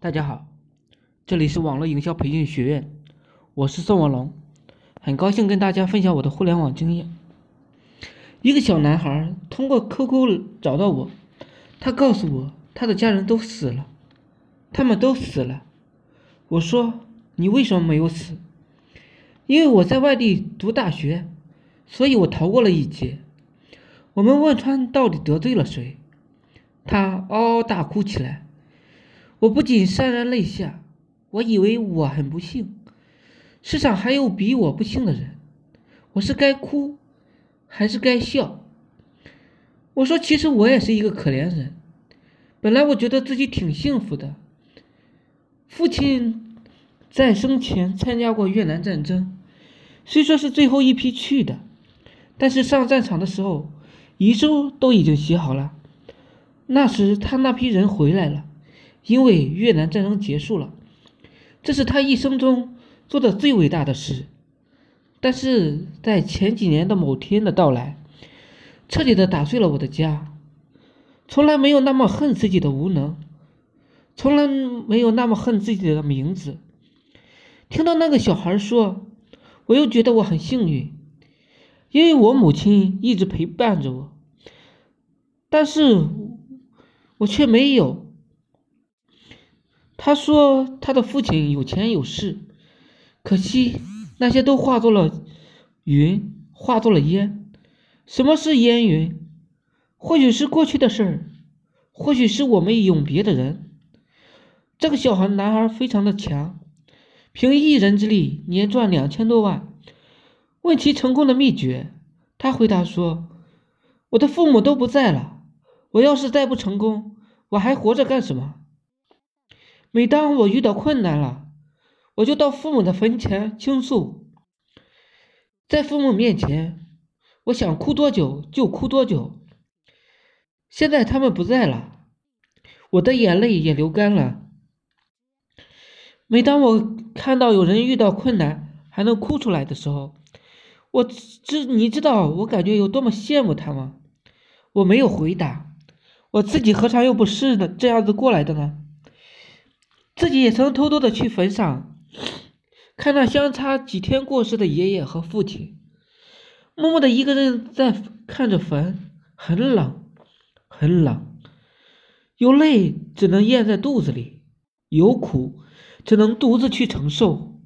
大家好，这里是网络营销培训学院，我是宋文龙，很高兴跟大家分享我的互联网经验。一个小男孩通过 QQ 找到我，他告诉我他的家人都死了，他们都死了。我说你为什么没有死？因为我在外地读大学，所以我逃过了一劫。我们汶川到底得罪了谁？他嗷嗷大哭起来。我不仅潸然泪下，我以为我很不幸，世上还有比我不幸的人，我是该哭还是该笑？我说，其实我也是一个可怜人。本来我觉得自己挺幸福的，父亲在生前参加过越南战争，虽说是最后一批去的，但是上战场的时候，遗书都已经写好了。那时他那批人回来了。因为越南战争结束了，这是他一生中做的最伟大的事。但是在前几年的某天的到来，彻底的打碎了我的家。从来没有那么恨自己的无能，从来没有那么恨自己的名字。听到那个小孩说，我又觉得我很幸运，因为我母亲一直陪伴着我，但是我却没有。他说：“他的父亲有钱有势，可惜那些都化作了云，化作了烟。什么是烟云？或许是过去的事儿，或许是我们永别的人。”这个小孩男孩非常的强，凭一人之力年赚两千多万。问其成功的秘诀，他回答说：“我的父母都不在了，我要是再不成功，我还活着干什么？”每当我遇到困难了，我就到父母的坟前倾诉，在父母面前，我想哭多久就哭多久。现在他们不在了，我的眼泪也流干了。每当我看到有人遇到困难还能哭出来的时候，我知你知道我感觉有多么羡慕他吗？我没有回答，我自己何尝又不是这样子过来的呢？自己也曾偷偷的去坟上，看那相差几天过世的爷爷和父亲，默默的一个人在看着坟，很冷，很冷，有泪只能咽在肚子里，有苦只能独自去承受。